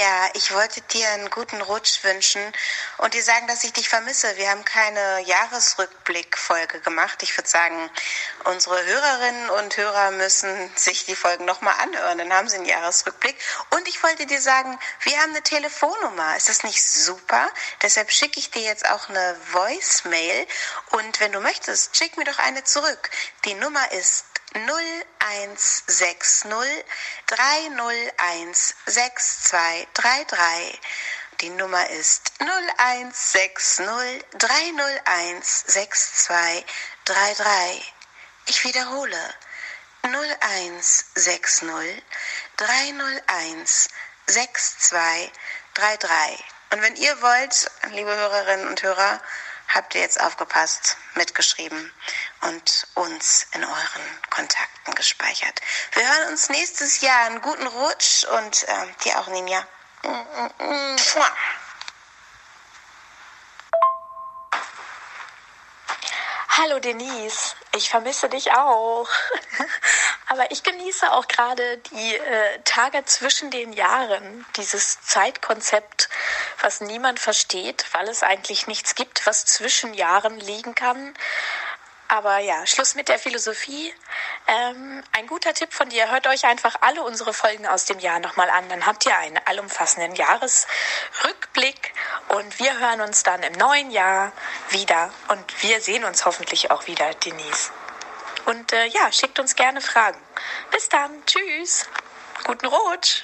ja, ich wollte dir einen guten Rutsch wünschen und dir sagen, dass ich dich vermisse. Wir haben keine Jahresrückblickfolge gemacht. Ich würde sagen, unsere Hörerinnen und Hörer müssen sich die Folgen nochmal anhören. Dann haben sie einen Jahresrückblick. Und ich wollte dir sagen, wir haben eine Telefonnummer. Ist das nicht super? Deshalb schicke ich dir jetzt auch eine Voicemail. Und wenn du möchtest, schick mir doch eine zurück. Die Nummer ist 0160 301 6233. Die Nummer ist 0160 301 6233. Ich wiederhole 0160 301 6233. Und wenn ihr wollt, liebe Hörerinnen und Hörer, habt ihr jetzt aufgepasst, mitgeschrieben und uns in euren Kontakten gespeichert. Wir hören uns nächstes Jahr. Einen guten Rutsch und äh, dir auch, Ninja. Hallo Denise, ich vermisse dich auch. Aber ich genieße auch gerade die äh, Tage zwischen den Jahren, dieses Zeitkonzept, was niemand versteht, weil es eigentlich nichts gibt, was zwischen Jahren liegen kann. Aber ja, Schluss mit der Philosophie. Ähm, ein guter Tipp von dir, hört euch einfach alle unsere Folgen aus dem Jahr nochmal an. Dann habt ihr einen allumfassenden Jahresrückblick und wir hören uns dann im neuen Jahr wieder. Und wir sehen uns hoffentlich auch wieder, Denise. Und äh, ja, schickt uns gerne Fragen. Bis dann. Tschüss. Guten Rutsch.